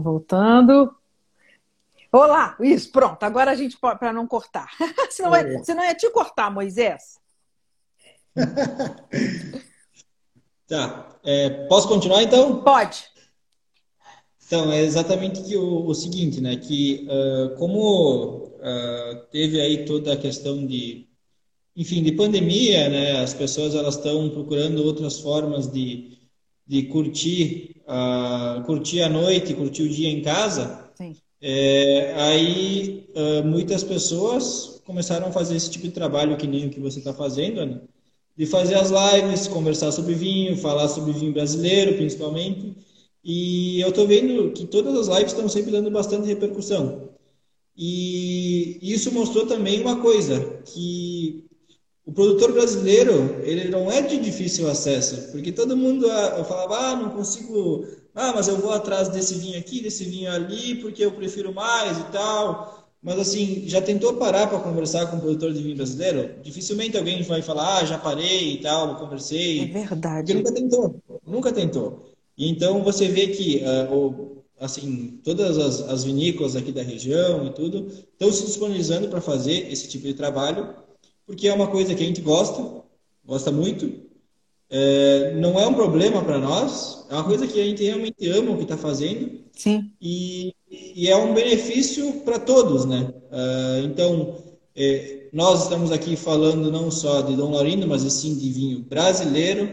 Voltando. Olá, isso, pronto. Agora a gente pode, para não cortar. senão, é, senão é te cortar, Moisés. tá. É, posso continuar então? Pode. Então, é exatamente que o, o seguinte, né? Que uh, como uh, teve aí toda a questão de, enfim, de pandemia, né? As pessoas elas estão procurando outras formas de, de curtir, uh, curtir a noite, curtir o dia em casa. Sim. É, aí muitas pessoas começaram a fazer esse tipo de trabalho que nem o que você está fazendo, né? de fazer as lives, conversar sobre vinho, falar sobre vinho brasileiro, principalmente. E eu estou vendo que todas as lives estão sempre dando bastante repercussão. E isso mostrou também uma coisa, que o produtor brasileiro, ele não é de difícil acesso, porque todo mundo ah, falava, ah, não consigo, ah, mas eu vou atrás desse vinho aqui, desse vinho ali, porque eu prefiro mais e tal. Mas assim, já tentou parar para conversar com um produtor de vinho brasileiro? Dificilmente alguém vai falar, ah, já parei e tal, conversei. É verdade. Porque nunca tentou, nunca tentou. E então você vê que uh, assim todas as, as, vinícolas aqui da região e tudo estão se disponibilizando para fazer esse tipo de trabalho, porque é uma coisa que a gente gosta, gosta muito. É, não é um problema para nós, é uma coisa que a gente realmente ama o que está fazendo. Sim. E, e, é um benefício para todos, né? Uh, então, é, nós estamos aqui falando não só de Dom Laurindo, mas sim de vinho brasileiro,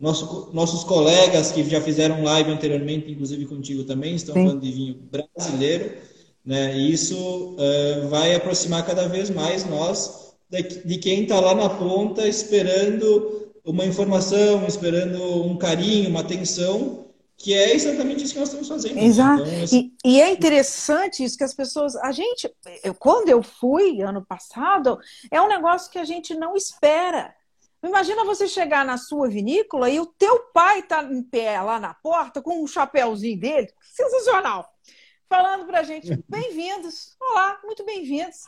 nosso, nossos colegas que já fizeram live anteriormente, inclusive contigo também, estão Sim. falando de vinho brasileiro, né? E isso uh, vai aproximar cada vez mais nós de, quem está lá na ponta esperando uma informação, esperando um carinho, uma atenção, que é exatamente isso que nós estamos fazendo. Exato. Então, assim... e, e, é interessante isso que as pessoas. A gente, eu, quando eu fui ano passado, é um negócio que a gente não espera. Imagina você chegar na sua vinícola e o teu pai tá em pé lá na porta com um chapéuzinho dele, sensacional, falando pra gente, bem-vindos, olá, muito bem-vindos.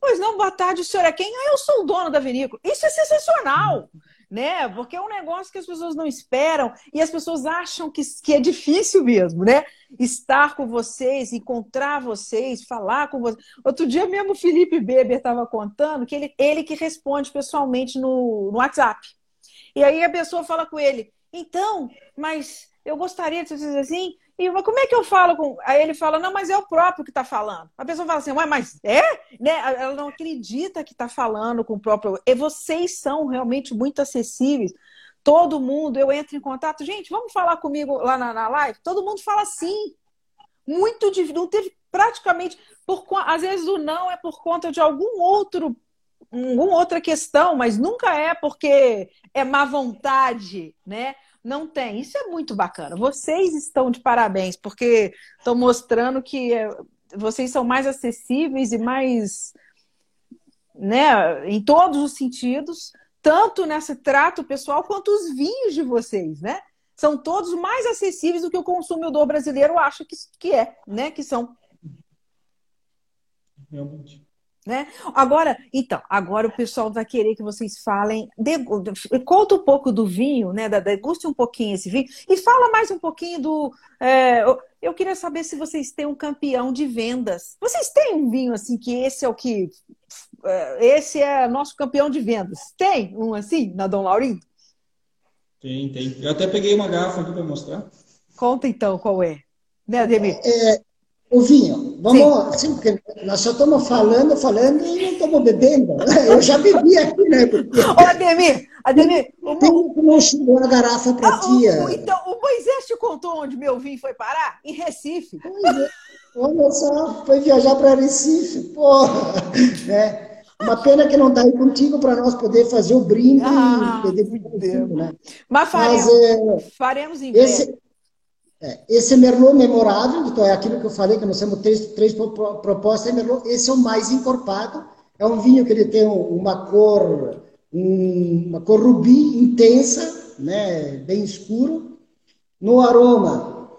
Pois não, boa tarde, o senhor é quem? Ah, eu sou o dono da vinícola. Isso é sensacional, né? Porque é um negócio que as pessoas não esperam e as pessoas acham que, que é difícil mesmo, né? Estar com vocês, encontrar vocês, falar com vocês. Outro dia mesmo o Felipe Beber estava contando que ele, ele que responde pessoalmente no, no WhatsApp. E aí a pessoa fala com ele, então, mas eu gostaria de dizer assim, e como é que eu falo com. Aí ele fala, não, mas é o próprio que está falando. A pessoa fala assim, mas é? Né? Ela não acredita que está falando com o próprio. E vocês são realmente muito acessíveis. Todo mundo, eu entro em contato, gente, vamos falar comigo lá na, na live? Todo mundo fala sim. Muito difícil. Não teve praticamente. Por, às vezes o não é por conta de algum outro alguma outra questão, mas nunca é porque é má vontade, né? Não tem. Isso é muito bacana. Vocês estão de parabéns, porque estão mostrando que é, vocês são mais acessíveis e mais. Né, em todos os sentidos, tanto nesse trato pessoal quanto os vinhos de vocês, né? São todos mais acessíveis do que o consumidor brasileiro acha que, que é, né? Que são. Realmente. Né? Agora, então, agora o pessoal vai querer que vocês falem, de, conta um pouco do vinho, né? Deguste um pouquinho esse vinho e fala mais um pouquinho do. É, eu queria saber se vocês têm um campeão de vendas. Vocês têm um vinho assim que esse é o que. É, esse é nosso campeão de vendas. Tem um assim na Dom Laurindo? Tem, tem. Eu até peguei uma garrafa aqui para mostrar. Conta então qual é. Né, Ademir? É, o vinho. Vamos, sim. porque nós só estamos falando, falando e não estamos bebendo. Eu já bebi aqui, né? Porque... Ô, Ademir, Ademir. Tem o... que não chegou a garrafa para ah, tia. O, então, o Moisés te contou onde meu vinho foi parar? Em Recife. É. Olha só, foi viajar para Recife, porra. Né? Uma pena que não está aí contigo para nós poder fazer o brinde ah, e poder né? Mas faremos, Mas, é, faremos em esse, breve. É, esse é Merlot memorável, então é aquilo que eu falei, que nós temos três, três propostas de Merlot. Esse é o mais encorpado. É um vinho que ele tem uma cor, uma cor rubi intensa, né, bem escuro. No aroma,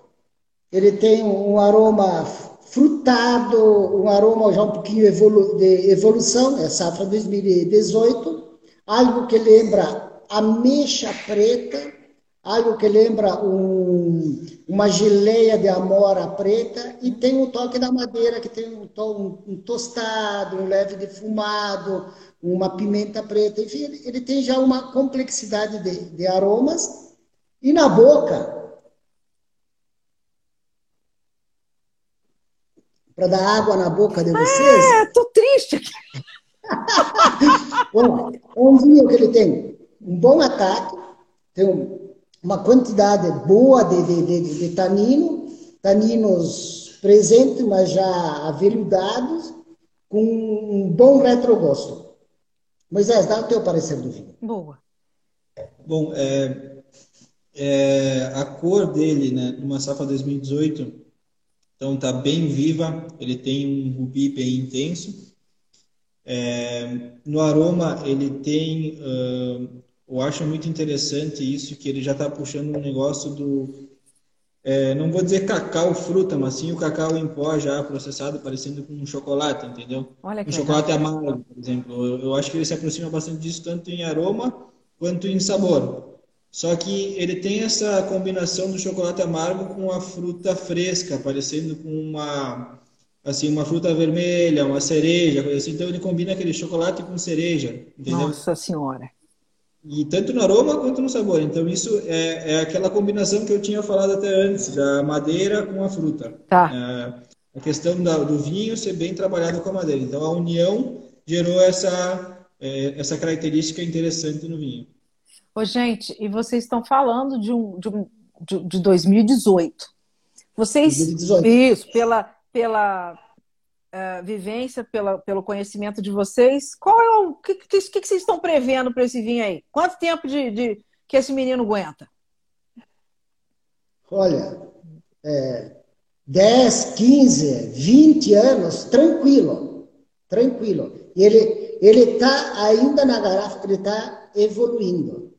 ele tem um aroma frutado, um aroma já um pouquinho evolu de evolução, é safra 2018, algo que lembra ameixa preta, algo que lembra um, uma geleia de amora preta e tem o toque da madeira, que tem um, um, um tostado, um leve defumado, uma pimenta preta. Enfim, ele, ele tem já uma complexidade de, de aromas. E na boca, para dar água na boca de vocês. É, tô triste aqui. Bom, é um vinho que ele tem um bom ataque, tem um, uma quantidade boa de, de, de, de tanino, taninos presentes, mas já aveludados, com um bom retrogosto. Moisés, dá o teu parecer do vinho. Boa. Bom, é, é, a cor dele, né, numa safra 2018, então tá bem viva, ele tem um rubi bem intenso. É, no aroma ele tem, uh, eu acho muito interessante isso que ele já está puxando um negócio do, é, não vou dizer cacau fruta, mas sim o cacau em pó já processado, parecendo com um chocolate, entendeu? Olha que um chocolate amargo, por exemplo. Eu, eu acho que ele se aproxima bastante disso tanto em aroma quanto em sabor. Só que ele tem essa combinação do chocolate amargo com a fruta fresca, parecendo com uma assim uma fruta vermelha, uma cereja, coisa assim. Então ele combina aquele chocolate com cereja, entendeu? Nossa senhora. E tanto no aroma quanto no sabor. Então isso é, é aquela combinação que eu tinha falado até antes, da madeira com a fruta. Tá. É, a questão da, do vinho ser bem trabalhado com a madeira. Então a união gerou essa é, essa característica interessante no vinho. Ô, gente, e vocês estão falando de um de, um, de, de 2018. Vocês 2018. isso pela pela uh, vivência, pela, pelo conhecimento de vocês. Qual é o que, que, que vocês estão prevendo para esse vinho aí? Quanto tempo de, de, que esse menino aguenta? Olha, é, 10, 15, 20 anos, tranquilo, tranquilo. Ele ele está ainda na garrafa, ele está evoluindo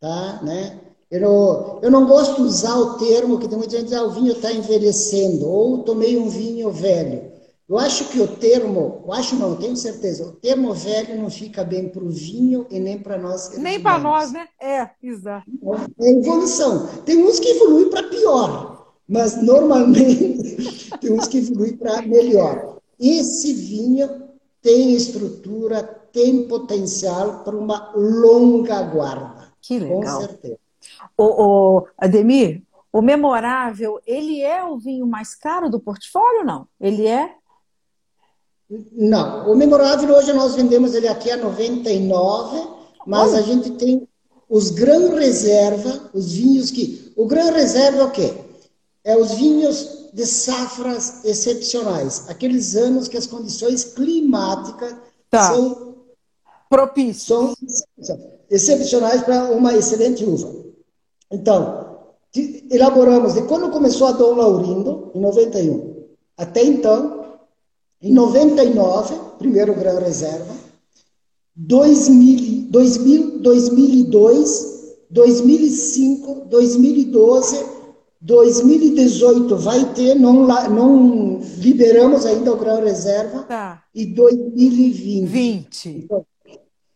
tá? Né? Eu não, eu não gosto de usar o termo que tem muita gente diz, ah, o vinho está envelhecendo, ou tomei um vinho velho. Eu acho que o termo, eu acho não, tenho certeza, o termo velho não fica bem para o vinho e nem para nós. Nem para nós, né? É, exato. É evolução. Tem uns que evoluem para pior, mas normalmente tem uns que evoluem para melhor. Esse vinho tem estrutura, tem potencial para uma longa guarda. Que legal. Com certeza. O, o, Ademir, o memorável, ele é o vinho mais caro do portfólio, não? Ele é? Não, o memorável hoje nós vendemos ele aqui a 99, mas Olha. a gente tem os Gran Reserva, os vinhos que... O Gran Reserva é o quê? É os vinhos de safras excepcionais, aqueles anos que as condições climáticas tá. são propícias. São, excepcionais para uma excelente uva. Então, elaboramos de quando começou a Dom Laurindo, em 91, até então, em 99, primeiro grão reserva, 2000, 2000, 2002, 2005, 2012, 2018 vai ter, não, não liberamos ainda o grão reserva, tá. e 2020. 20. Então,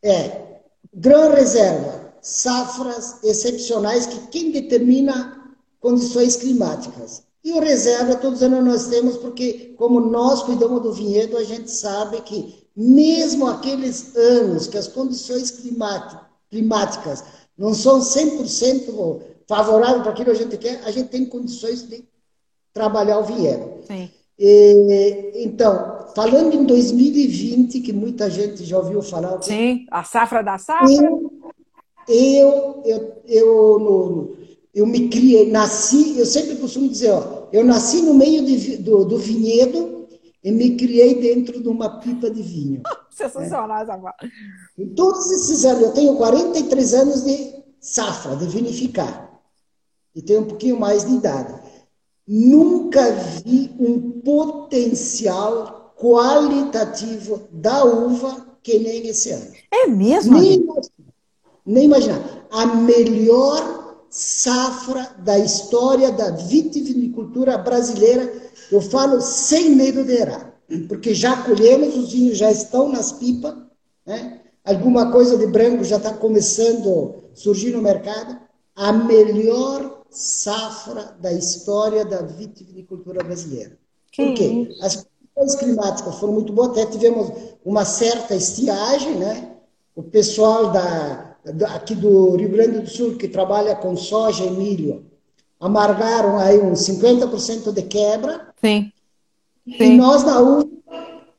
é, Gran reserva, safras excepcionais que quem determina condições climáticas. E o reserva todos os anos nós temos, porque como nós cuidamos do vinhedo, a gente sabe que mesmo aqueles anos que as condições climáticas não são 100% favoráveis para aquilo que a gente quer, a gente tem condições de trabalhar o vinhedo. Sim. E, então, falando em 2020, que muita gente já ouviu falar. Sim, a safra da safra. Eu, eu, eu, no, eu me criei, nasci, eu sempre costumo dizer, ó, eu nasci no meio de, do, do vinhedo e me criei dentro de uma pipa de vinho. Sensacional essa né? Em todos esses anos, eu tenho 43 anos de safra, de vinificar. E tenho um pouquinho mais de idade. Nunca vi um potencial qualitativo da uva que nem esse ano. É mesmo? Nem, nem imaginar. A melhor safra da história da vitivinicultura brasileira, eu falo sem medo de errar, porque já colhemos, os vinhos já estão nas pipas, né? alguma coisa de branco já está começando a surgir no mercado. a melhor safra da história da vitivinicultura brasileira. Que Por quê? Isso? As condições climáticas foram muito boas, até tivemos uma certa estiagem, né? O pessoal da, da, aqui do Rio Grande do Sul, que trabalha com soja e milho, amargaram aí uns 50% de quebra. Sim. Sim. E nós, na uva,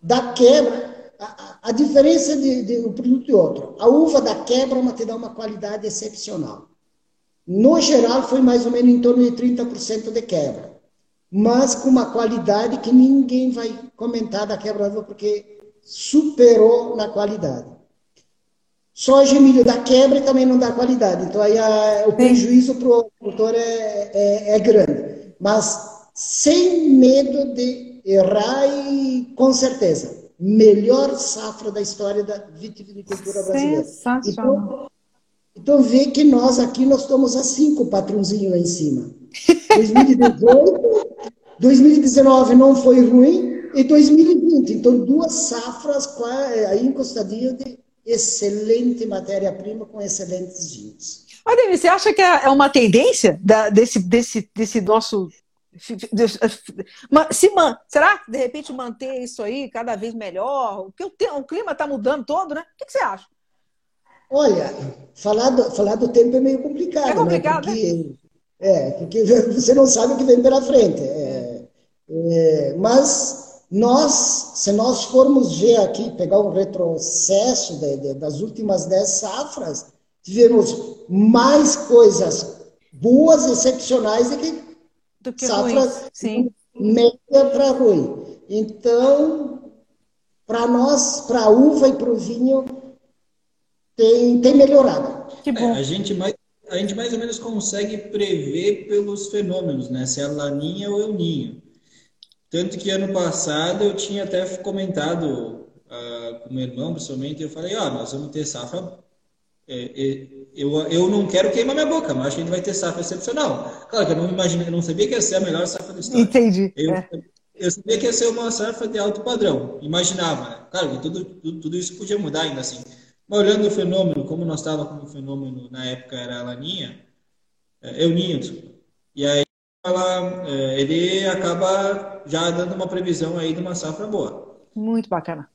da quebra, a, a diferença de, de, um produto e outro, a uva da quebra uma, te dá uma qualidade excepcional. No geral, foi mais ou menos em torno de 30% de quebra. Mas com uma qualidade que ninguém vai comentar da quebra uva, porque superou na qualidade. Soja e milho dá quebra e também não dá qualidade. Então, aí a, o prejuízo para o produtor é, é, é grande. Mas sem medo de errar e com certeza melhor safra da história da vitivinicultura brasileira. Então, então vê que nós aqui nós estamos assim com o patrãozinho lá em cima. 2018, 2019 não foi ruim e 2020. Então duas safras aí encostadinho de excelente matéria-prima com excelentes vinhos. Denise, você acha que é, é uma tendência da, desse, desse, desse nosso se man, será que de repente manter isso aí cada vez melhor? Porque o, o clima está mudando todo, né? O que, que, você acha? Olha, falar do, falar do tempo é meio complicado. É complicado, né? Porque, né? É, porque você não sabe o que vem pela frente. É, é, mas nós, se nós formos ver aqui, pegar um retrocesso de, de, das últimas dez safras, tivemos mais coisas boas, excepcionais, do que do que safra Sim. média para ruim. Então, para nós, para a uva e para o vinho, tem, tem melhorado. Que bom. É, a, gente mais, a gente mais ou menos consegue prever pelos fenômenos, né? Se é laninha ou el ninho. Tanto que ano passado eu tinha até comentado uh, com meu irmão, principalmente, eu falei, ó, oh, nós vamos ter safra é, é, eu, eu não quero queimar minha boca, mas acho que a gente vai ter safra excepcional. Claro que eu não imaginei, eu não sabia que ia ser a melhor safra da história. Entendi. Eu, é. eu sabia que ia ser uma safra de alto padrão, imaginava. Né? Claro que tudo, tudo, tudo, isso podia mudar ainda assim. Mas olhando o fenômeno, como nós estávamos com o fenômeno na época era a Laninha, é, eu ninho, e aí ela, é, ele acaba já dando uma previsão aí de uma safra boa. Muito bacana.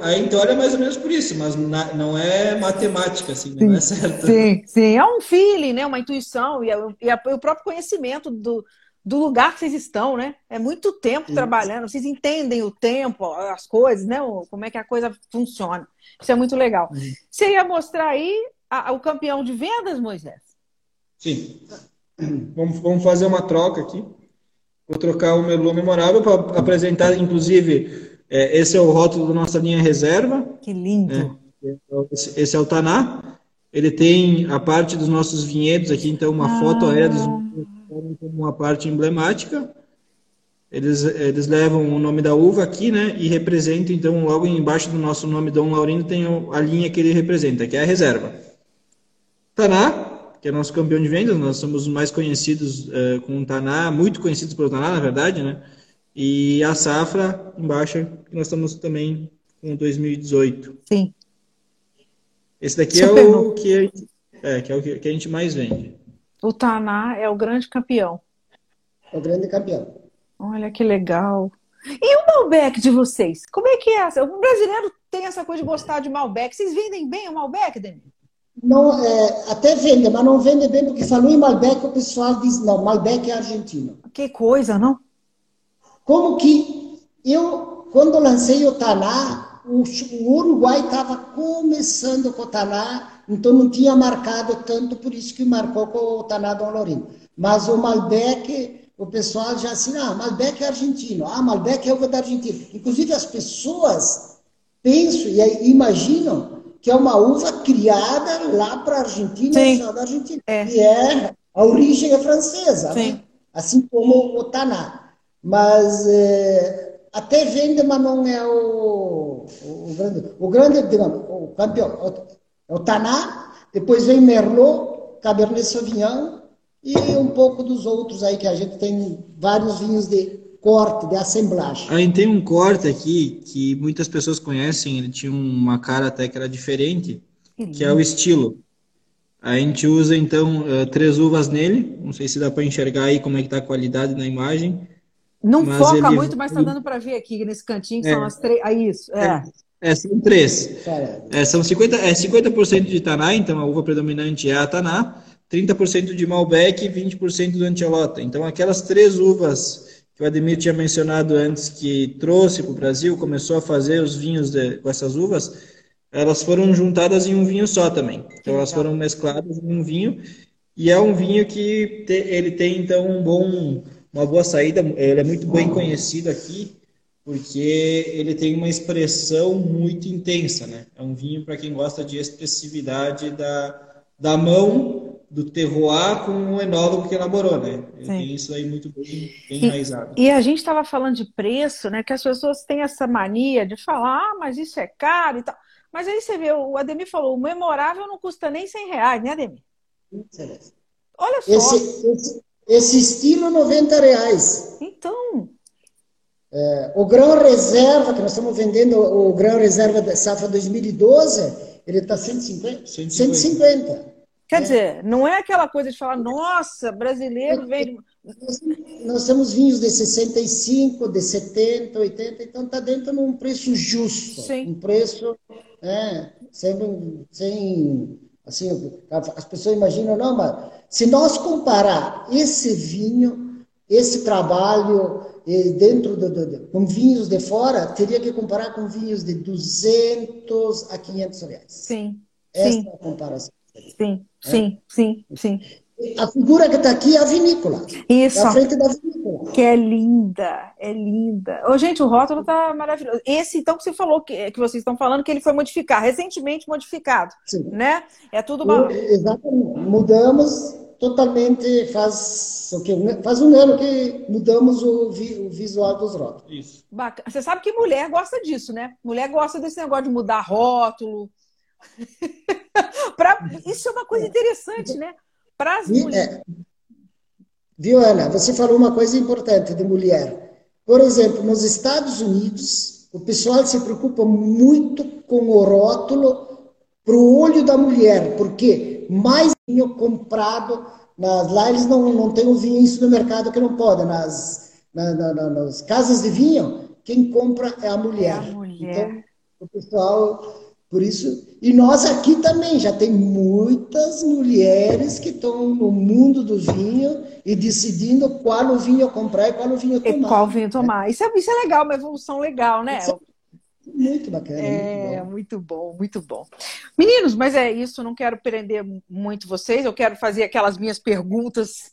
A em teoria é mais ou menos por isso, mas não é matemática, assim, sim, não é certo. Sim, sim, é um feeling, né? uma intuição e, é e, é o próprio conhecimento do, do lugar que vocês estão, né? É muito tempo sim. trabalhando, vocês entendem o tempo, as coisas, né? Como é que a coisa funciona. Isso é muito legal. Sim. Você ia mostrar aí a, a, o campeão de vendas, Moisés? Sim. Vamos, vamos fazer uma troca aqui. Vou trocar o Merlot Memorável para apresentar, inclusive é, esse é o rótulo da nossa linha reserva. Que lindo! É, esse, esse, é o Taná. Ele tem a parte dos nossos vinhedos aqui, então uma ah. foto aérea dos como uma parte emblemática. Eles, eles levam o nome da uva aqui, né? E representam, então, logo embaixo do nosso nome Dom Laurindo, tem a linha que ele representa, que é a reserva. Taná, que é nosso campeão de vendas, nós somos mais conhecidos uh, com o Taná, muito conhecidos pelo Taná, na verdade, né? E a safra embaixo, nós estamos também com 2018. Sim. Esse daqui Super é o, que a, gente, é, que é o que a gente mais vende. O Taná é o grande campeão. É o grande campeão. Olha que legal. E o Malbec de vocês? Como é que é? O brasileiro tem essa coisa de gostar de Malbec. Vocês vendem bem o Malbec, Demi? Não, é, até vende, mas não vende bem porque falou em Malbec, o pessoal diz, não, Malbec é argentino. Que coisa, não? Como que eu, quando lancei o Taná, o, o Uruguai estava começando com o Taná, então não tinha marcado tanto, por isso que marcou com o Taná Dom Lourinho. Mas o Malbec, o pessoal já assim, ah, Malbec é argentino, ah, Malbec é uva da Argentina. Inclusive as pessoas pensam e imaginam que é uma uva criada lá para a Argentina, só da Argentina. É. E é, a origem é francesa, né? assim como o Taná. Mas é, até vende, mas não é o, o, grande. O grande, digamos, o campeão é o Taná, depois vem Merlot, Cabernet Sauvignon e um pouco dos outros aí, que a gente tem vários vinhos de corte, de assemblagem. A gente tem um corte aqui que muitas pessoas conhecem, ele tinha uma cara até que era diferente, que é o estilo. A gente usa então uh, três uvas nele. Não sei se dá para enxergar aí como é que está a qualidade na imagem. Não mas foca ele... muito, mas está dando para ver aqui nesse cantinho que é. são as três. Ah, isso. É. é. é são três. É, são 50, é 50% de Taná, então a uva predominante é a Taná, 30% de Malbec e 20% do Antialota. Então aquelas três uvas que o Ademir tinha mencionado antes, que trouxe para o Brasil, começou a fazer os vinhos de, com essas uvas, elas foram juntadas em um vinho só também. Então elas foram mescladas em um vinho e é um vinho que te, ele tem então um bom, uma boa saída. Ele é muito bem conhecido aqui porque ele tem uma expressão muito intensa, né? É um vinho para quem gosta de expressividade da, da mão do terroir com o enólogo que elaborou, né? Tem isso aí muito bem, bem enraizado. E a gente estava falando de preço, né? Que as pessoas têm essa mania de falar, ah, mas isso é caro e tal. Mas aí você vê, o Ademir falou, o memorável não custa nem 100 reais, né, Ademir? Olha só. Esse, esse, esse estilo, 90 reais. Então. É, o grão reserva, que nós estamos vendendo, o grão reserva da safra 2012, ele está 150. 150. 150. Quer é. dizer, não é aquela coisa de falar, nossa, brasileiro vem. Nós, nós temos vinhos de 65, de 70, 80, então está dentro de um preço justo. Sim. Um preço é, sem, sem, assim, as pessoas imaginam, não, mas se nós comparar esse vinho, esse trabalho dentro do, do, do, com vinhos de fora, teria que comparar com vinhos de 200 a 500 reais. Sim. Essa sim. é a comparação. Sim, é? sim, sim, sim. A figura que está aqui é a vinícola. Isso. É a frente da vinícola. Que é linda, é linda. Ô, gente, o rótulo está maravilhoso. Esse, então, que você falou, que, que vocês estão falando, que ele foi modificado, recentemente modificado. Sim. Né? É tudo uma... Exatamente. Mudamos totalmente, faz, o que, faz um ano que mudamos o, vi, o visual dos rótulos. Isso. Bacana. Você sabe que mulher gosta disso, né? Mulher gosta desse negócio de mudar rótulo. pra... Isso é uma coisa interessante, né? Para as mulheres. É. Viu, Ana? Você falou uma coisa importante de mulher. Por exemplo, nos Estados Unidos, o pessoal se preocupa muito com o rótulo para o olho da mulher, porque mais vinho comprado, nas, lá eles não, não têm o vinho no mercado que não pode, nas, na, na, nas casas de vinho, quem compra é a mulher. É a mulher. Então, o pessoal por isso, e nós aqui também já tem muitas mulheres que estão no mundo do vinho e decidindo qual o vinho comprar e qual o vinho tomar. E qual vinho tomar. Isso, é, isso é legal, uma evolução legal, né? É muito bacana. É, muito bom. muito bom, muito bom. Meninos, mas é isso, não quero prender muito vocês, eu quero fazer aquelas minhas perguntas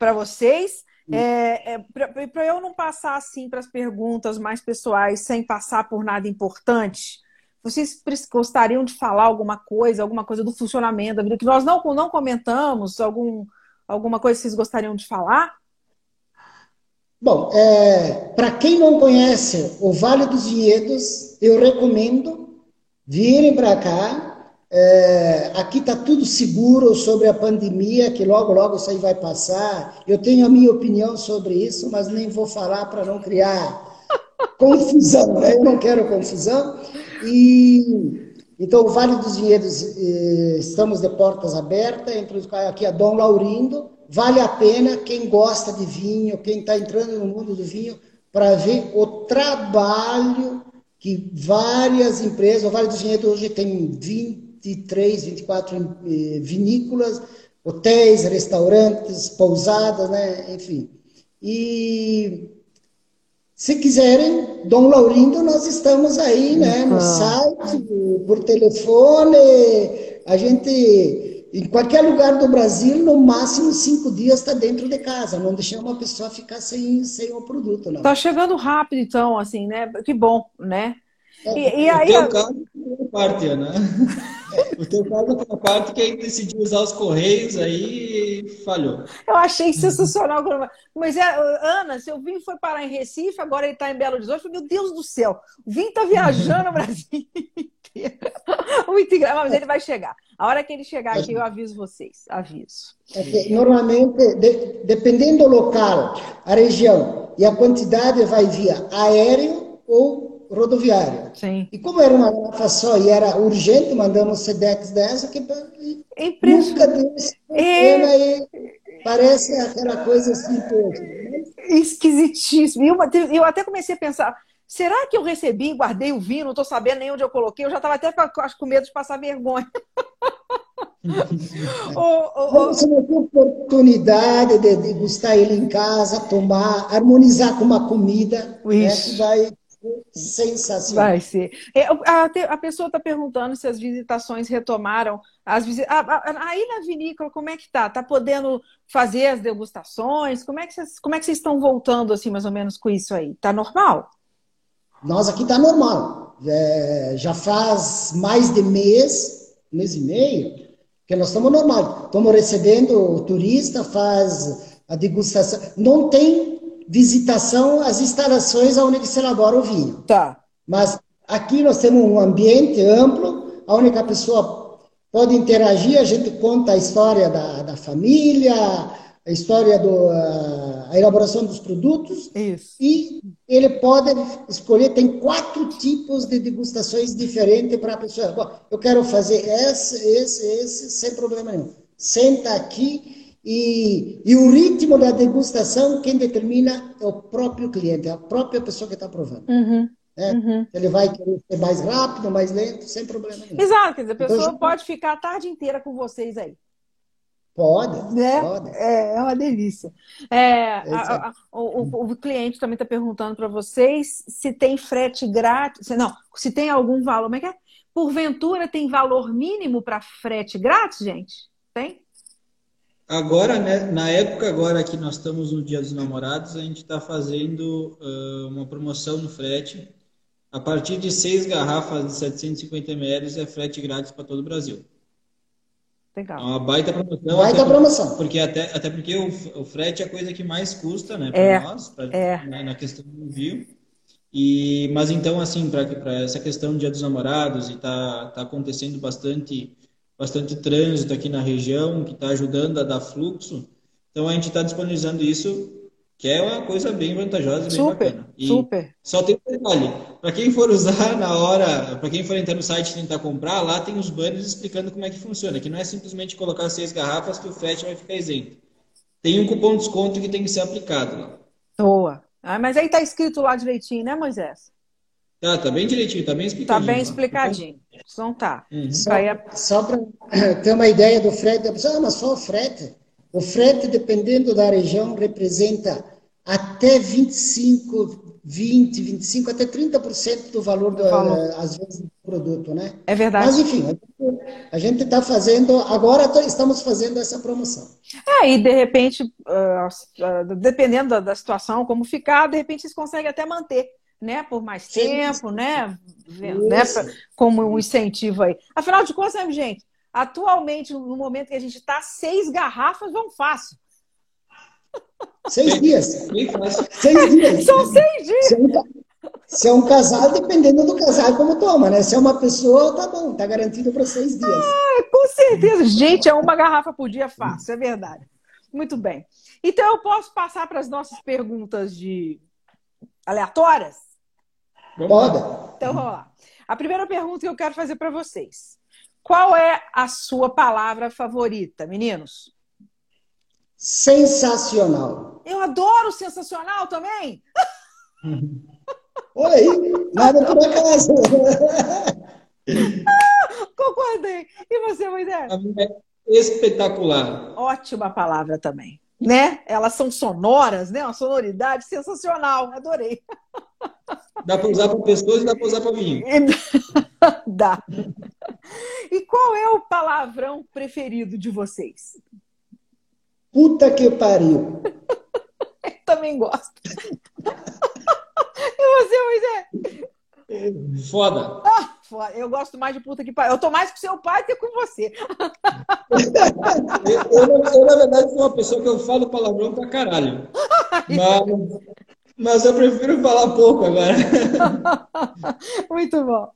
para vocês. É, é, para eu não passar assim para as perguntas mais pessoais sem passar por nada importante, vocês gostariam de falar alguma coisa, alguma coisa do funcionamento da vida que nós não, não comentamos? Algum, alguma coisa que vocês gostariam de falar? Bom, é, para quem não conhece o Vale dos Vinhedos, eu recomendo virem para cá. É, aqui está tudo seguro sobre a pandemia, que logo, logo isso aí vai passar. Eu tenho a minha opinião sobre isso, mas nem vou falar para não criar confusão. Né? Eu não quero confusão. E então, o Vale dos Vinhedos, eh, estamos de portas abertas, entre os aqui a Dom Laurindo. Vale a pena quem gosta de vinho, quem está entrando no mundo do vinho, para ver o trabalho que várias empresas, o Vale dos Vinhedos hoje tem 23, 24 eh, vinícolas, hotéis, restaurantes, pousadas, né? enfim. E se quiserem, Dom Laurindo, nós estamos aí, né, no site, por telefone, a gente, em qualquer lugar do Brasil, no máximo cinco dias está dentro de casa, não deixar uma pessoa ficar sem, sem o produto, não. Tá chegando rápido, então, assim, né, que bom, né? E, e aí... O teu caso é parte, né? O teu caso é a parte que aí decidiu usar os correios aí falhou. Eu achei sensacional. Mas, é, Ana, seu vinho foi parar em Recife, agora ele está em Belo Horizonte. Meu Deus do céu, o vinho está viajando o Brasil inteiro. Muito engraçado, mas ele vai chegar. A hora que ele chegar aqui, eu aviso vocês. Aviso. É normalmente, de, dependendo do local, a região e a quantidade vai via aéreo ou rodoviária. Sim. E como era uma garrafa só e era urgente, mandamos SEDEX dessa que É Nunca deu esse problema é... e parece aquela coisa assim. Esquisitíssimo. E eu, eu até comecei a pensar, será que eu recebi, guardei o vinho, não estou sabendo nem onde eu coloquei? Eu já estava até com medo de passar vergonha. Você não tem oportunidade de degustar ele em casa, tomar, harmonizar com uma comida. Né, Isso. Né, vai sensacional. Vai ser. É, a, a pessoa está perguntando se as visitações retomaram. As Aí na vinícola, como é que tá? Tá podendo fazer as degustações? Como é que vocês, como é que vocês estão voltando, assim, mais ou menos, com isso aí? Tá normal? Nós aqui tá normal. É, já faz mais de mês, mês e meio, que nós estamos normal. Estamos recebendo o turista, faz a degustação. Não tem visitação às instalações onde se elabora o vinho. Tá. Mas aqui nós temos um ambiente amplo, a única pessoa pode interagir, a gente conta a história da, da família, a história da a elaboração dos produtos. Isso. E ele pode escolher, tem quatro tipos de degustações diferentes para a pessoa. Bom, eu quero fazer esse, esse, esse, sem problema nenhum. Senta aqui e, e o ritmo da degustação, quem determina é o próprio cliente, é a própria pessoa que está provando. Uhum. É, uhum. Ele vai querer ser mais rápido, mais lento, sem problema nenhum. Exato, quer dizer, a então, pessoa então, pode ficar a tarde inteira com vocês aí. Pode, né? pode. É, é uma delícia. É, a, a, o, o, cliente também está perguntando para vocês se tem frete grátis. Não, se tem algum valor. Como é que é? Porventura tem valor mínimo para frete grátis, gente? Tem? Agora, né, na época agora que nós estamos no Dia dos Namorados, a gente está fazendo uh, uma promoção no frete. A partir de seis garrafas de 750 ml é frete grátis para todo o Brasil. Legal. É uma baita promoção. Baita promoção. Porque até, até porque o, o frete é a coisa que mais custa, né, para é, nós, pra, é. né, na questão do envio. E, mas então, assim, para essa questão do Dia dos Namorados, e tá, tá acontecendo bastante, bastante trânsito aqui na região, que está ajudando a dar fluxo. Então, a gente está disponibilizando isso que é uma coisa bem vantajosa, bem super, bacana. E super. Só tem um detalhe, para quem for usar na hora, para quem for entrar no site e tentar comprar, lá tem os banners explicando como é que funciona, que não é simplesmente colocar seis garrafas que o frete vai ficar isento. Tem um cupom de desconto que tem que ser aplicado lá. Boa. Ah, mas aí tá escrito lá direitinho, né, Moisés? Tá, tá bem direitinho, tá bem explicadinho. Tá bem explicadinho. Então tá. Uhum. Só, só para ter uma ideia do frete, ah, mas só o frete. O frete, dependendo da região, representa até 25, 20, 25, até 30% do valor, do, valor. Eh, às vezes, do produto, né? É verdade. Mas, enfim, a gente está fazendo, agora estamos fazendo essa promoção. É, e de repente, uh, dependendo da, situação, como ficar, de repente vocês conseguem até manter né, por mais sim, tempo, sim. né, né como um incentivo aí. Afinal de contas, né, gente, Atualmente, no momento que a gente está, seis garrafas vão fácil. Seis dias. seis dias. São seis dias. Se é, um, se é, um, casal, dependendo do casal, como toma, né? Se é uma pessoa, tá bom, tá garantido para seis dias. Ah, com certeza. Gente, é uma garrafa por dia fácil, é verdade. Muito bem. Então, eu posso passar para as nossas perguntas de aleatórias? Pode. Então, vamos lá. A primeira pergunta que eu quero fazer para vocês. Qual é a sua palavra favorita, meninos? Sensacional. Eu adoro sensacional também. Oi, nada por acaso. ah, concordei. E você, Moisés? É espetacular. Ótima palavra também. Né? Elas são sonoras, né? Uma sonoridade sensacional. Adorei. Dá para usar para pessoas e dá para usar para vinho. dá. E qual é o palavrão preferido de vocês? Puta que pariu. Também gosto. e você, Moisés? Foda. Ah, foda. Eu gosto mais de puta que pariu. Eu tô mais com seu pai do que com você. eu, eu, eu, na verdade, sou uma pessoa que eu falo palavrão pra caralho. Mas mas eu prefiro falar pouco agora. Muito bom.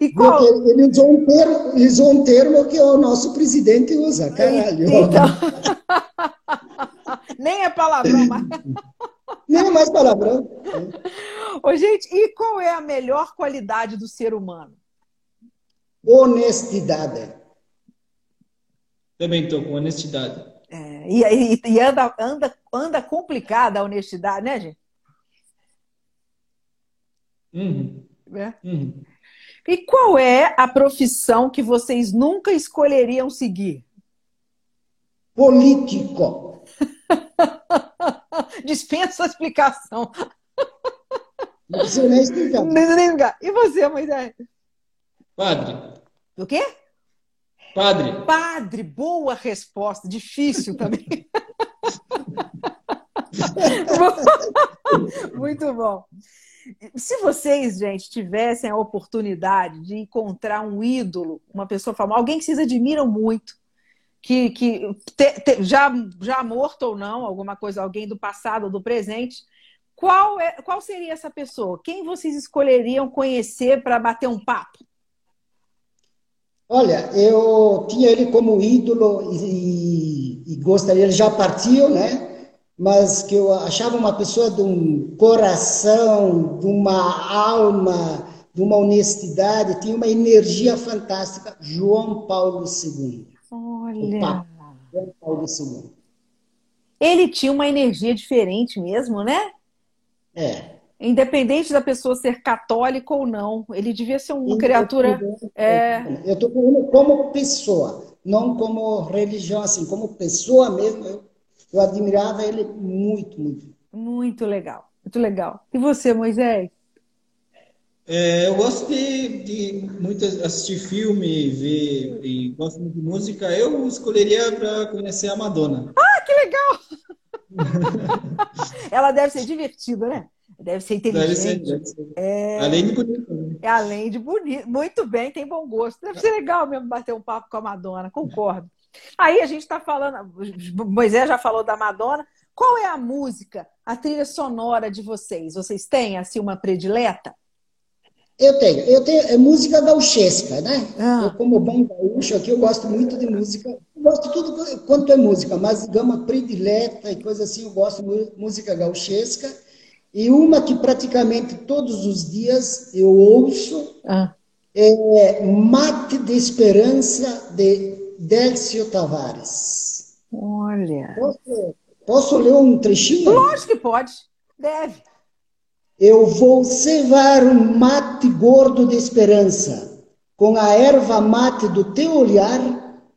E qual... Ele usou, um termo, ele usou um termo que o nosso presidente usa, caralho. Então... Nem é palavrão, mas... Nem é mais palavrão. Ô, gente, e qual é a melhor qualidade do ser humano? Honestidade. Também estou com honestidade. É, e, e, anda, anda, anda complicada a honestidade, né, gente? Uhum. É. Uhum. E qual é a profissão que vocês nunca escolheriam seguir? Político. Dispensa a explicação. Não precisa nem explicar. E você, Moisés? Padre. O quê? Padre. Padre, boa resposta. Difícil também. Muito bom. Se vocês, gente, tivessem a oportunidade de encontrar um ídolo, uma pessoa famosa, alguém que vocês admiram muito, que, que te, te, já, já morto ou não, alguma coisa, alguém do passado ou do presente, qual, é, qual seria essa pessoa? Quem vocês escolheriam conhecer para bater um papo? Olha, eu tinha ele como ídolo e, e, gostaria, ele já partiu, né? Mas que eu achava uma pessoa de um coração, de uma alma, de uma honestidade, tinha uma energia fantástica. João Paulo II. Olha. Papa, João Paulo II. Ele tinha uma energia diferente mesmo, né? É. Independente da pessoa ser católica ou não, ele devia ser uma criatura. É... Eu estou falando como pessoa, não como religião, assim, como pessoa mesmo. Eu, eu admirava ele muito, muito. Muito legal, muito legal. E você, Moisés? É, eu gosto de, de muito assistir filme, ver e gosto muito de música. Eu escolheria para conhecer a Madonna. Ah, que legal! Ela deve ser divertida, né? Deve ser inteligente. Deve ser, deve ser. É... Além de bonito. Né? É além de bonito. Muito bem, tem bom gosto. Deve ser legal mesmo bater um papo com a Madonna, concordo. Aí a gente está falando, Moisés já falou da Madonna. Qual é a música, a trilha sonora de vocês? Vocês têm assim uma predileta? Eu tenho, eu tenho é música gauchesca, né? Ah. Eu, como bom gaúcho aqui, eu gosto muito de música. Eu gosto de tudo quanto é música, mas gama predileta e coisa assim, eu gosto de música gauchesca. E uma que praticamente todos os dias eu ouço ah. é Mate de Esperança de Délcio Tavares. Olha. Posso, posso ler um trechinho? Lógico que pode. Deve. Eu vou cevar um mate gordo de esperança, com a erva mate do teu olhar,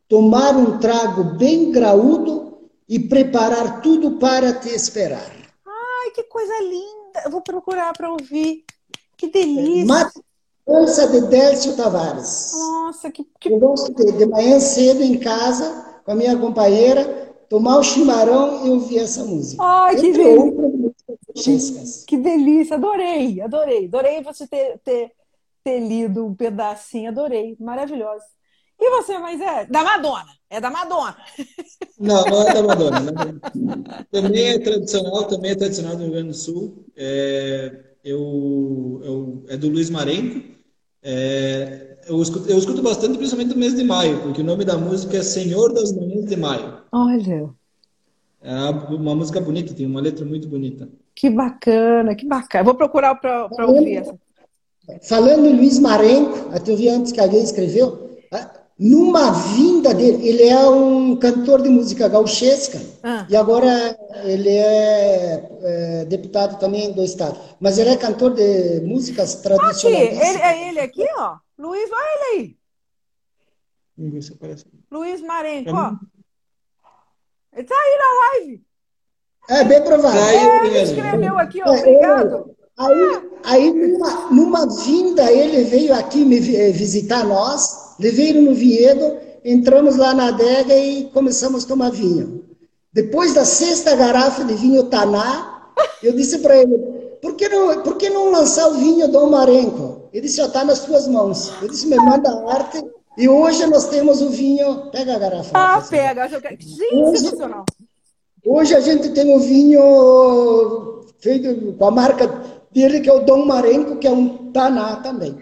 tomar um trago bem graúdo e preparar tudo para te esperar. Ai, que coisa linda! Eu vou procurar para ouvir. Que delícia! Matança de Délcio Tavares. Nossa, que, que... Eu gosto de, de manhã cedo em casa, com a minha companheira, tomar o chimarrão e ouvir essa música. Ai, que delícia! Que delícia! Adorei, adorei. Adorei você ter, ter, ter lido um pedacinho. Adorei. Maravilhosa. E você, mas é da Madonna. É da Madonna. Não, não é da Madonna. também é tradicional, também é tradicional do Rio Grande do Sul. É, eu, eu, é do Luiz Marenco. É, eu, escuto, eu escuto bastante, principalmente no mês de maio, porque o nome da música é Senhor das Manhãs de Maio. Olha. É uma música bonita, tem uma letra muito bonita. Que bacana, que bacana. Vou procurar para ouvir essa. Falando em Luiz Marenco, até eu vi antes que alguém escreveu, numa vinda dele, ele é um cantor de música gauchesca ah. e agora ele é, é, deputado também do estado. Mas ele é cantor de músicas tradicionais. Aqui, ele, é ele aqui, ó. Luiz, olha ele aí. Luiz Marenco, é ó. Ele tá aí na live. É bem provável. É, ele escreveu aqui, ó. É, obrigado. Aí, aí numa, numa vinda, ele veio aqui me eh, visitar nós levei ele no vinhedo, entramos lá na adega e começamos a tomar vinho. Depois da sexta garrafa de vinho Taná, eu disse para ele, por que, não, por que não lançar o vinho Dom Marenco? Ele disse, está nas tuas mãos. Eu disse, me manda a arte. E hoje nós temos o vinho... Pega a garrafa. Ah, pega. Sensacional. Hoje, hoje a gente tem o vinho feito com a marca dele, que é o Dom Marenco, que é um Taná também.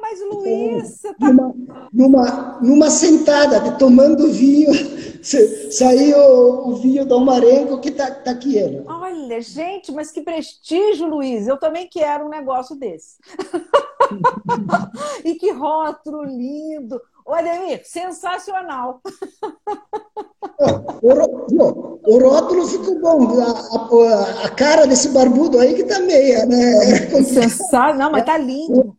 Mas, Luiz, então, tá... numa, numa, numa sentada, tomando vinho, saiu o, o vinho do Marengo que tá, tá aqui ele. Olha, gente, mas que prestígio, Luiz. Eu também quero um negócio desse. e que rótulo lindo. Ô, Ademir, sensacional. O, o, rótulo ficou bom. A, a, a, cara desse barbudo aí que tá meia, né? Sensacional. Não, mas tá lindo.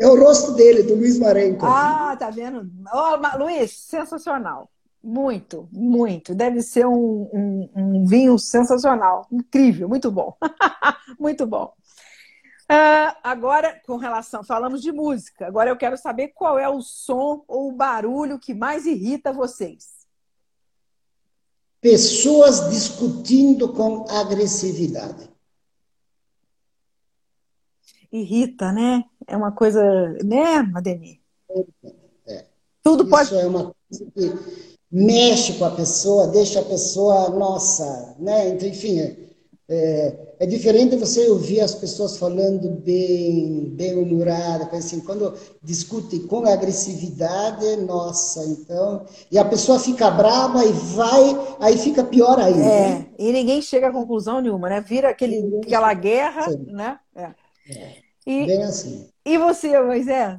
É o rosto dele, do Luiz Marenco. Ah, tá vendo? Oh, Luiz, sensacional. Muito, muito. Deve ser um, um, um vinho sensacional. Incrível, muito bom. muito bom. Uh, agora, com relação, falamos de música. Agora eu quero saber qual é o som ou o barulho que mais irrita vocês. Pessoas discutindo com agressividade. Irrita, né? É uma coisa, né, Madeni? É. Tudo Isso pode. é uma coisa que mexe com a pessoa, deixa a pessoa, nossa, né? Então, enfim, é, é diferente você ouvir as pessoas falando bem, bem humorada, assim, quando discute com agressividade, nossa, então, e a pessoa fica brava e vai, aí fica pior ainda. É, né? e ninguém chega a conclusão nenhuma, né? Vira aquele, aquela guerra, Sim. né? É. é. E, bem assim. E você, Moisés?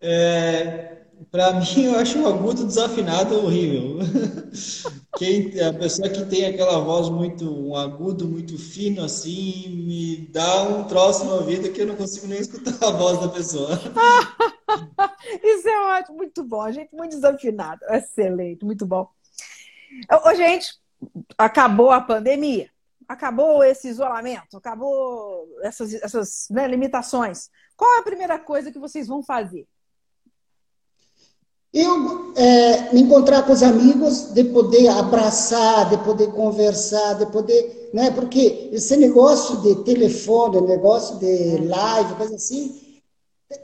É, para mim, eu acho um agudo desafinado horrível. Quem, a pessoa que tem aquela voz muito, um agudo muito fino assim, me dá um troço na vida que eu não consigo nem escutar a voz da pessoa. Isso é ótimo, muito bom. Gente, muito desafinado. Excelente, muito bom. Ô, gente, acabou a pandemia, acabou esse isolamento, acabou essas, essas né, limitações. Qual é a primeira coisa que vocês vão fazer? Eu é, me encontrar com os amigos, de poder abraçar, de poder conversar, de poder. Né, porque esse negócio de telefone, negócio de live, coisa assim,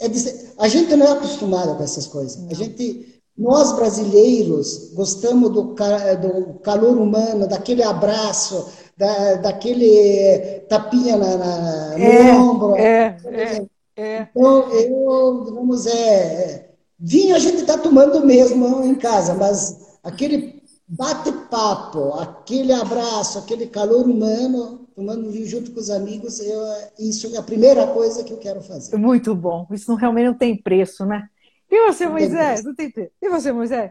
é de, a gente não é acostumado com essas coisas. A gente, nós brasileiros, gostamos do, do calor humano, daquele abraço, da, daquele tapinha na, na no é, ombro. É, é, é. Então, eu, digamos, é, é Vinho a gente está tomando mesmo em casa, mas aquele bate-papo, aquele abraço, aquele calor humano, tomando vinho junto com os amigos, eu, isso é a primeira coisa que eu quero fazer. Muito bom. Isso não, realmente não tem preço, né? E você, Moisés? Não tem preço. E você, Moisés?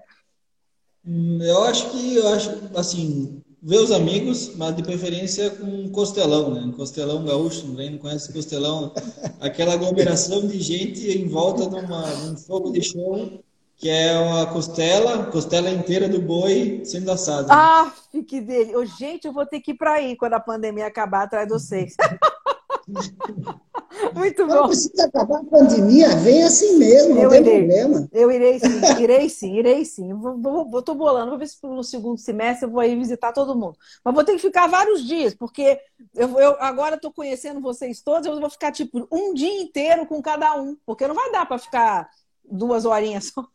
Hum, eu acho que, eu acho, assim, ver os amigos, mas de preferência com um costelão, né? Um costelão gaúcho, não conhece costelão? Aquela aglomeração de gente em volta de, uma, de um fogo de chão, que é uma costela, costela inteira do boi sendo assada. Ah, que dele! Oh, gente, eu vou ter que ir para aí quando a pandemia acabar atrás de vocês. Muito bom. Não precisa acabar a pandemia, vem assim mesmo, não eu tem irei. problema. Eu irei sim, irei sim, irei sim. Vou, vou, vou, tô bolando, vou ver se no segundo semestre eu vou aí visitar todo mundo. Mas vou ter que ficar vários dias, porque eu, eu agora estou conhecendo vocês todos, eu vou ficar tipo um dia inteiro com cada um, porque não vai dar para ficar duas horinhas só.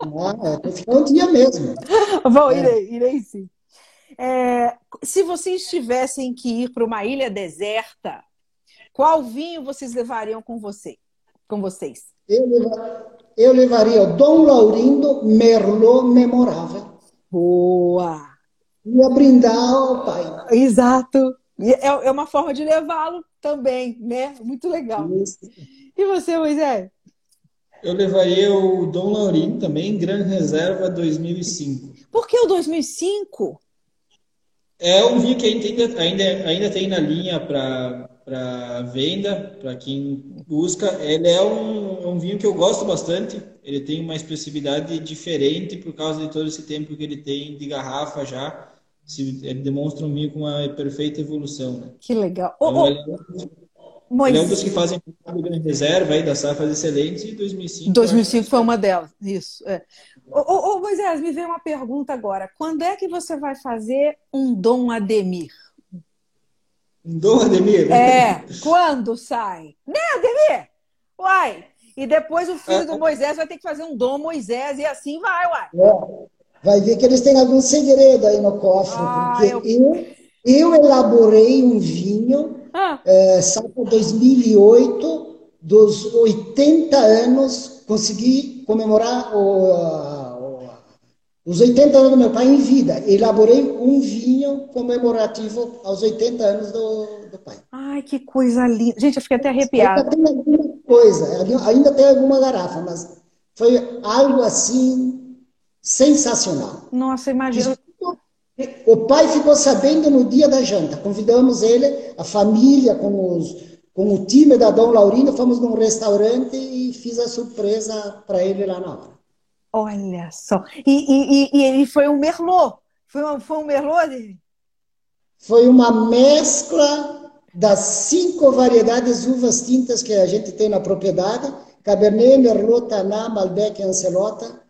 Ah, tem que ficar um dia mesmo. Irei, é. irei sim. É, se vocês tivessem que ir para uma ilha deserta, qual vinho vocês levariam com você? Com vocês? Eu, levar, eu levaria o Dom Laurindo Merlot Memorável. Boa! Ia brindar ao pai. Exato. É, é uma forma de levá-lo também, né? Muito legal. Isso. E você, Moisés? Eu levaria o Dom Laurindo também, Gran Reserva 2005. Por que o 2005? É um vinho que ainda, ainda, ainda tem na linha para para venda, para quem busca. Ele é um, é um vinho que eu gosto bastante. Ele tem uma expressividade diferente por causa de todo esse tempo que ele tem de garrafa já. ele demonstra um vinho com uma perfeita evolução. Né? Que legal. Então, oh, oh. Ele, é, ele, é, que fazem grande reserva aí das safras excelentes e 2005. 2005 foi uma delas, isso. É. Ô, ô, ô, Moisés, me veio uma pergunta agora. Quando é que você vai fazer um Dom Ademir? Dom Ademir? É, quando sai? Né, Ademir? Uai, e depois o filho do Moisés vai ter que fazer um Dom Moisés e assim vai, uai. É, vai ver que eles têm algum segredo aí no cofre, ah, porque eu... eu... Eu, elaborei um vinho, ah. é, 2008, dos 80 anos, consegui comemorar o, os 80 anos do meu pai em vida. Elaborei um vinho comemorativo aos 80 anos do, do pai. Ai, que coisa linda. Gente, eu fiquei até arrepiada. Ainda tem, coisa. Ainda tem alguma garrafa, mas foi algo assim sensacional. Nossa, imagina. O pai ficou sabendo no dia da janta. Convidamos ele, a família, com, os, com o time da Dom Laurino, fomos num restaurante e fiz a surpresa para ele lá na hora. Olha só. E, e, e, ele foi um merlot. Foi, um, foi um merlot dele? Foi uma mescla das cinco variedades uvas tintas que a gente tem na propriedade. Cabernet, Merlot, Taná, Malbec e Ancelota.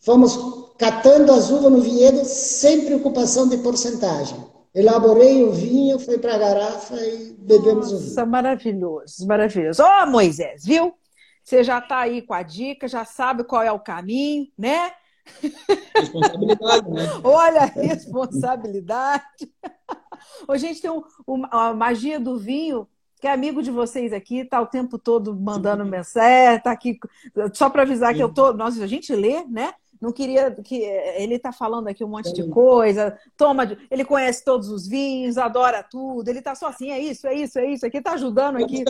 Fomos catando as uvas no vinhedo sem preocupação de porcentagem. Elaborei o vinho, fui para a garrafa e bebemos Nossa, o vinho. maravilhoso, maravilhoso. Ó, oh, Moisés, viu? Você já está aí com a dica, já sabe qual é o caminho, né? Responsabilidade, né? Olha a responsabilidade. a gente tem um, um, a magia do vinho, que é amigo de vocês aqui, está o tempo todo mandando mensagem, está aqui. Só para avisar que eu tô. Nós, a gente lê, né? não queria que ele está falando aqui um monte de coisa, toma, ele conhece todos os vinhos, adora tudo, ele está só assim, é isso, é isso, é isso, aqui está ajudando aqui.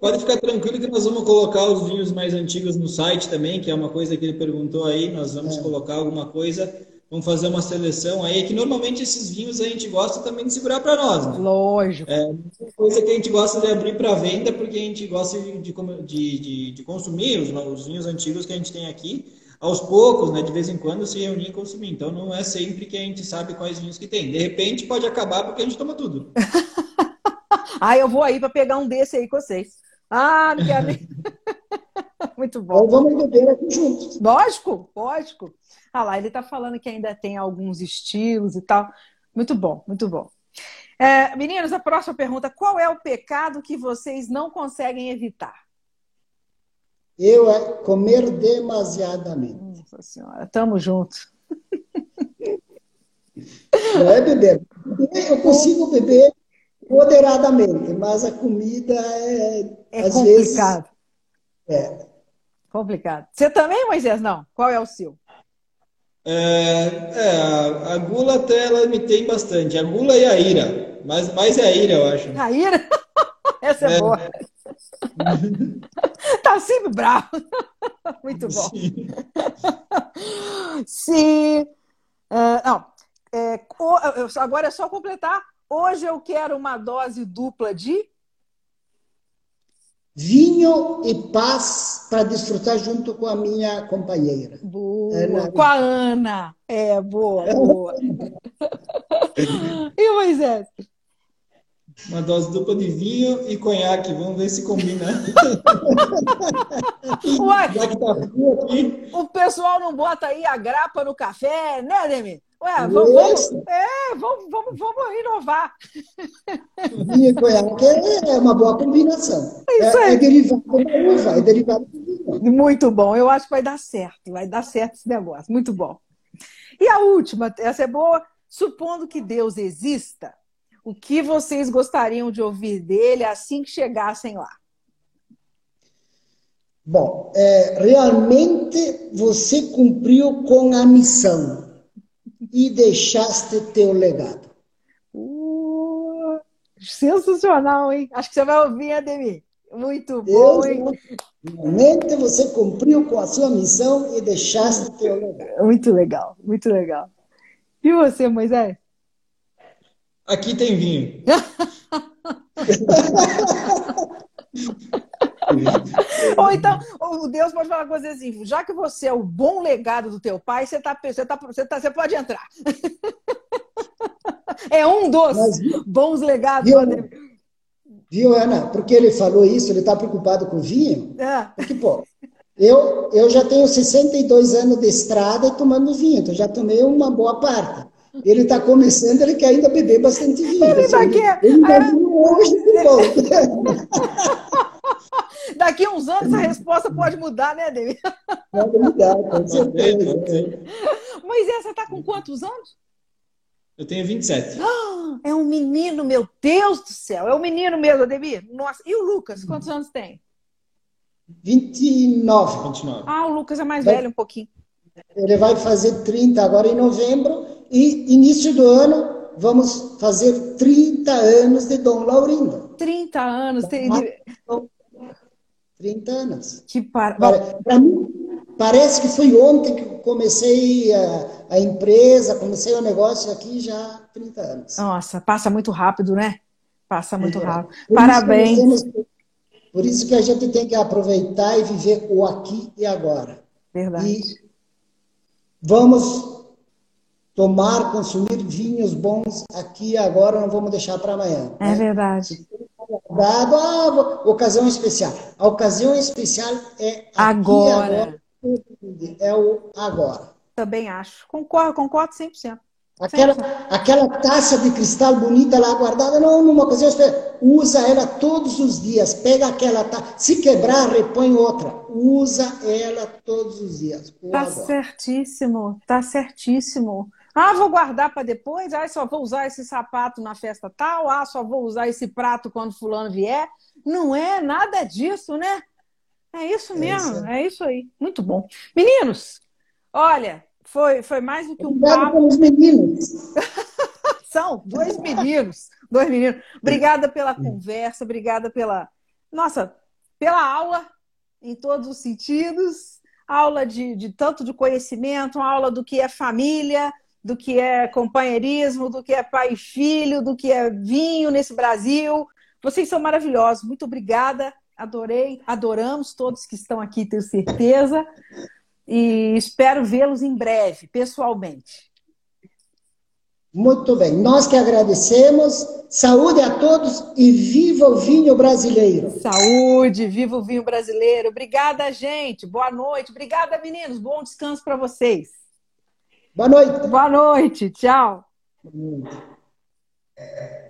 Pode ficar tranquilo que nós vamos colocar os vinhos mais antigos no site também, que é uma coisa que ele perguntou aí, nós vamos é. colocar alguma coisa, vamos fazer uma seleção aí, que normalmente esses vinhos a gente gosta também de segurar para nós, né? Lógico. É uma coisa que a gente gosta de abrir para venda, porque a gente gosta de, de, de, de consumir os, os vinhos antigos que a gente tem aqui, aos poucos, né, de vez em quando, se reunir e consumir. Então, não é sempre que a gente sabe quais vinhos que tem. De repente, pode acabar porque a gente toma tudo. ah, eu vou aí para pegar um desse aí com vocês. Ah, não quero nem... Muito bom. Então, vamos beber aqui juntos. Lógico, lógico. Ah lá, ele está falando que ainda tem alguns estilos e tal. Muito bom, muito bom. É, meninos, a próxima pergunta: qual é o pecado que vocês não conseguem evitar? Eu é comer demasiadamente. Nossa senhora, tamo junto. Não é beber. Eu consigo beber moderadamente, mas a comida é, é às complicado. vezes é complicado. Você também, Moisés? Não. Qual é o seu? É, é a, a, gula até ela me tem bastante. A gula e a ira. Mas mais é a ira, eu acho. A ira? Essa é, é boa. tá sempre bravo. Muito bom. Sim. Sim. Uh, não. É, agora é só completar. Hoje eu quero uma dose dupla de vinho e paz para desfrutar junto com a minha companheira. Boa. Ana. Com a Ana. É, boa, boa. e Moisés? Uma dose dupla de vinho e conhaque. Vamos ver se combina. Uai, tá o pessoal não bota aí a grapa no café, né, Demi? Ué, vamos, vamos, é, vamos, vamos, vamos inovar. Vinho e é uma boa combinação. É, isso é, é derivado da uva, é derivado do vinho. Muito bom. Eu acho que vai dar certo. Vai dar certo esse negócio. Muito bom. E a última, essa é boa. Supondo que Deus exista, o que vocês gostariam de ouvir dele assim que chegassem lá? Bom, é, realmente você cumpriu com a missão e deixaste teu legado. Uh, sensacional, hein? Acho que você vai ouvir, Ademir. Muito bom, hein? Realmente você cumpriu com a sua missão e deixaste teu legado. Muito legal, muito legal. E você, Moisés? Aqui tem vinho. Ou então, o Deus pode falar coisa assim: já que você é o bom legado do teu pai, você, tá, você, tá, você, tá, você pode entrar. é um dos Mas, bons legados. Viu, viu, Ana? Porque ele falou isso, ele está preocupado com vinho? É. Porque, pô, eu, eu já tenho 62 anos de estrada tomando vinho, então já tomei uma boa parte. Ele está começando, ele quer ainda beber bastante vinho. Ele está aqui. Ele está é... hoje de volta. Daqui a uns anos a resposta pode mudar, né, David? Pode mudar, com certeza. Moisés, você está com quantos anos? Eu tenho 27. Ah, é um menino, meu Deus do céu. É um menino mesmo, Ademir. Nossa. E o Lucas, quantos anos tem? 29. 29. Ah, o Lucas é mais Vai... velho um pouquinho. Ele vai fazer 30 agora em novembro e início do ano vamos fazer 30 anos de Dom Laurindo. 30 anos. Tem... 30 anos. Que par... Para mim, parece que foi ontem que comecei a, a, empresa, comecei o negócio aqui já há 30 anos. Nossa, passa muito rápido, né? Passa muito é. rápido. Por Parabéns. Isso temos, por isso que a gente tem que aproveitar e viver o aqui e agora. Verdade. E vamos tomar, consumir vinhos bons aqui e agora, não vamos deixar para amanhã. É né? verdade. Dado a ah, ocasião especial. A ocasião especial é agora. agora. É o agora. Também acho. Concordo, concordo 100%. Aquela, aquela taça de cristal bonita lá guardada, não numa ocasião especial. Usa ela todos os dias. Pega aquela taça. Se quebrar, repõe outra. Usa ela todos os dias. Tá agora. certíssimo. Tá certíssimo. Ah, vou guardar para depois. Ah, só vou usar esse sapato na festa tal. Ah, só vou usar esse prato quando fulano vier. Não é nada disso, né? É isso mesmo, é isso, é isso aí. Muito bom. Meninos, olha, foi, foi mais do que um Obrigado papo. pelos meninos. São dois meninos, dois meninos. Obrigada pela conversa, obrigada pela, nossa, pela aula em todos os sentidos. Aula de, de tanto de conhecimento, aula do que é família, do que é companheirismo, do que é pai e filho, do que é vinho nesse Brasil. Vocês são maravilhosos. Muito obrigada. Adorei, adoramos todos que estão aqui, tenho certeza. E espero vê-los em breve, pessoalmente. Muito bem. Nós que agradecemos. Saúde a todos e viva o vinho brasileiro. Saúde, viva o vinho brasileiro. Obrigada, gente. Boa noite. Obrigada, meninos. Bom descanso para vocês. Boa noite. Boa noite. Tchau. Boa noite.